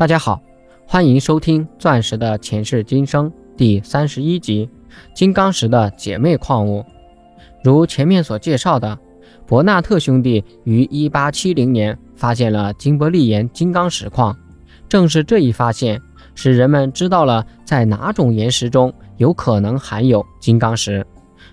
大家好，欢迎收听《钻石的前世今生》第三十一集《金刚石的姐妹矿物》。如前面所介绍的，伯纳特兄弟于一八七零年发现了金伯利岩金刚石矿，正是这一发现使人们知道了在哪种岩石中有可能含有金刚石。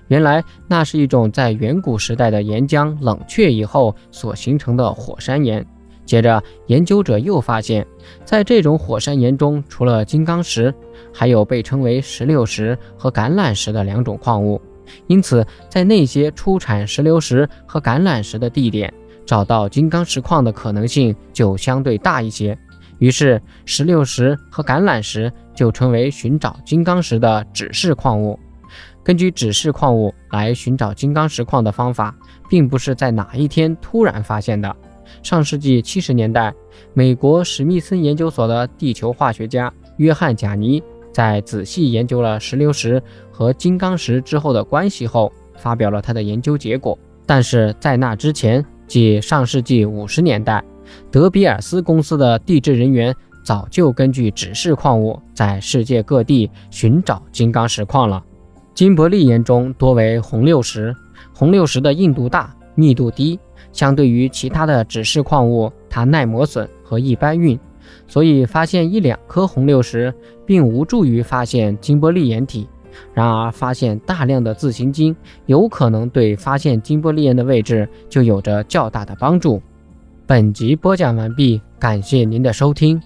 原来那是一种在远古时代的岩浆冷却以后所形成的火山岩。接着，研究者又发现，在这种火山岩中，除了金刚石，还有被称为石榴石和橄榄石的两种矿物。因此，在那些出产石榴石和橄榄石的地点，找到金刚石矿的可能性就相对大一些。于是，石榴石和橄榄石就成为寻找金刚石的指示矿物。根据指示矿物来寻找金刚石矿的方法，并不是在哪一天突然发现的。上世纪七十年代，美国史密森研究所的地球化学家约翰·贾尼在仔细研究了石榴石和金刚石之后的关系后，发表了他的研究结果。但是在那之前，即上世纪五十年代，德比尔斯公司的地质人员早就根据指示矿物在世界各地寻找金刚石矿了。金伯利岩中多为红六石，红六石的硬度大，密度低。相对于其他的指示矿物，它耐磨损和易搬运，所以发现一两颗红六石并无助于发现金波利岩体。然而，发现大量的自行晶有可能对发现金波利岩的位置就有着较大的帮助。本集播讲完毕，感谢您的收听。